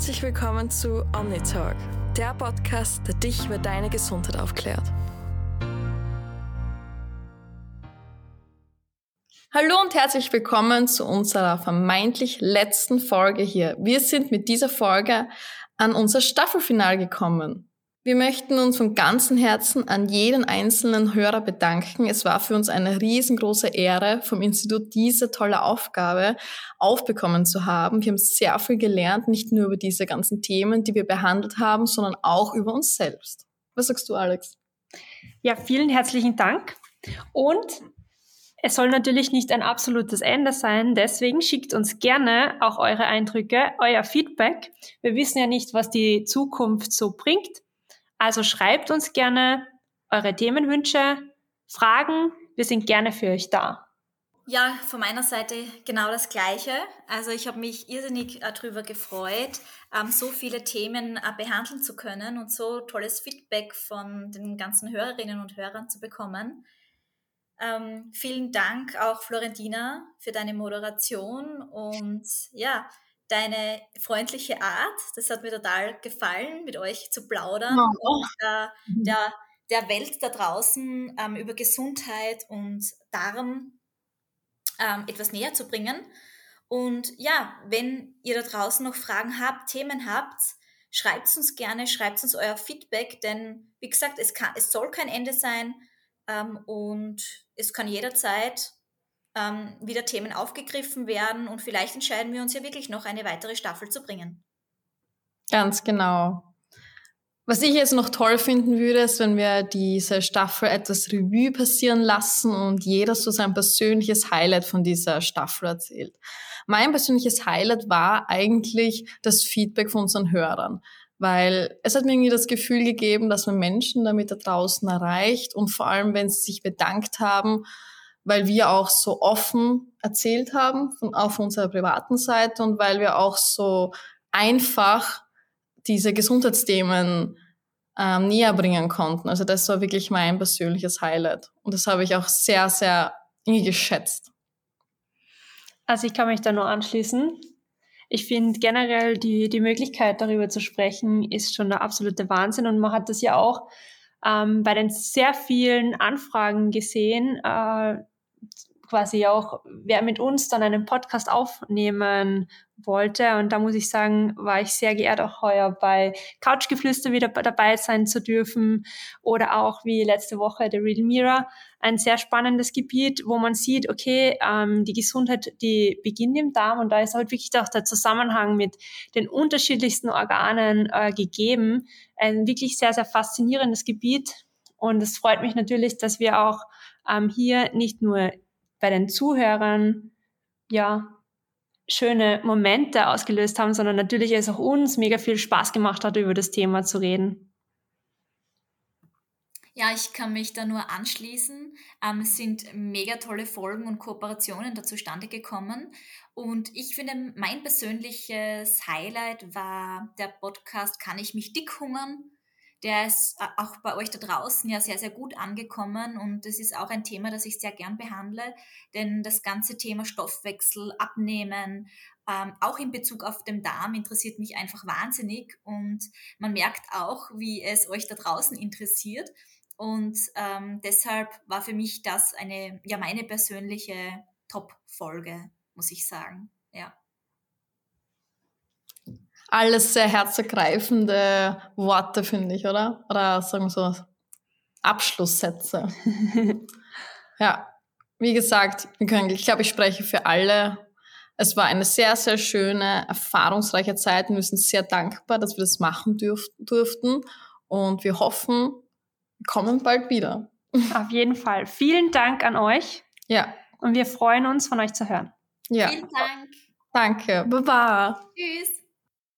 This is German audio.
Herzlich willkommen zu OmniTalk, der Podcast, der dich über deine Gesundheit aufklärt. Hallo und herzlich willkommen zu unserer vermeintlich letzten Folge hier. Wir sind mit dieser Folge an unser Staffelfinal gekommen. Wir möchten uns von ganzem Herzen an jeden einzelnen Hörer bedanken. Es war für uns eine riesengroße Ehre, vom Institut diese tolle Aufgabe aufbekommen zu haben. Wir haben sehr viel gelernt, nicht nur über diese ganzen Themen, die wir behandelt haben, sondern auch über uns selbst. Was sagst du, Alex? Ja, vielen herzlichen Dank. Und es soll natürlich nicht ein absolutes Ende sein, deswegen schickt uns gerne auch eure Eindrücke, euer Feedback. Wir wissen ja nicht, was die Zukunft so bringt. Also schreibt uns gerne eure Themenwünsche, Fragen. Wir sind gerne für euch da. Ja, von meiner Seite genau das Gleiche. Also ich habe mich irrsinnig äh, darüber gefreut, ähm, so viele Themen äh, behandeln zu können und so tolles Feedback von den ganzen Hörerinnen und Hörern zu bekommen. Ähm, vielen Dank auch Florentina für deine Moderation und ja, deine freundliche Art. Das hat mir total gefallen, mit euch zu plaudern ja. und äh, mhm. der, der Welt da draußen ähm, über Gesundheit und Darm ähm, etwas näher zu bringen. Und ja, wenn ihr da draußen noch Fragen habt, Themen habt, schreibt uns gerne, schreibt uns euer Feedback, denn wie gesagt, es, kann, es soll kein Ende sein ähm, und es kann jederzeit ähm, wieder Themen aufgegriffen werden und vielleicht entscheiden wir uns ja wirklich noch eine weitere Staffel zu bringen. Ganz genau. Was ich jetzt noch toll finden würde, ist, wenn wir diese Staffel etwas Revue passieren lassen und jeder so sein persönliches Highlight von dieser Staffel erzählt. Mein persönliches Highlight war eigentlich das Feedback von unseren Hörern, weil es hat mir irgendwie das Gefühl gegeben, dass man Menschen damit da draußen erreicht und vor allem, wenn sie sich bedankt haben, weil wir auch so offen erzählt haben, von, auf unserer privaten Seite und weil wir auch so einfach diese Gesundheitsthemen ähm, näher bringen konnten. Also das war wirklich mein persönliches Highlight. Und das habe ich auch sehr, sehr geschätzt. Also ich kann mich da nur anschließen. Ich finde generell die, die Möglichkeit, darüber zu sprechen, ist schon der absolute Wahnsinn. Und man hat das ja auch ähm, bei den sehr vielen Anfragen gesehen, äh, quasi auch, wer mit uns dann einen Podcast aufnehmen wollte. Und da muss ich sagen, war ich sehr geehrt, auch heuer bei Couchgeflüster wieder dabei sein zu dürfen. Oder auch wie letzte Woche The Real Mirror, ein sehr spannendes Gebiet, wo man sieht, okay, ähm, die Gesundheit, die beginnt im Darm und da ist halt wirklich auch der Zusammenhang mit den unterschiedlichsten Organen äh, gegeben. Ein wirklich sehr, sehr faszinierendes Gebiet. Und es freut mich natürlich, dass wir auch ähm, hier nicht nur bei den Zuhörern ja schöne Momente ausgelöst haben, sondern natürlich es auch uns mega viel Spaß gemacht hat, über das Thema zu reden. Ja, ich kann mich da nur anschließen. Ähm, es sind mega tolle Folgen und Kooperationen da zustande gekommen. Und ich finde, mein persönliches Highlight war der Podcast Kann ich mich dick hungern? Der ist äh, auch bei euch da draußen ja sehr, sehr gut angekommen und das ist auch ein Thema, das ich sehr gern behandle, denn das ganze Thema Stoffwechsel, Abnehmen, ähm, auch in Bezug auf den Darm interessiert mich einfach wahnsinnig und man merkt auch, wie es euch da draußen interessiert und ähm, deshalb war für mich das eine, ja, meine persönliche Top-Folge, muss ich sagen, ja alles sehr herzergreifende Worte, finde ich, oder? Oder sagen wir so Abschlusssätze. ja, wie gesagt, wir können, ich glaube, ich spreche für alle. Es war eine sehr, sehr schöne, erfahrungsreiche Zeit und wir sind sehr dankbar, dass wir das machen dürf durften. Und wir hoffen, wir kommen bald wieder. Auf jeden Fall. Vielen Dank an euch. Ja. Und wir freuen uns, von euch zu hören. Ja. Vielen Dank. Danke. Baba. Tschüss.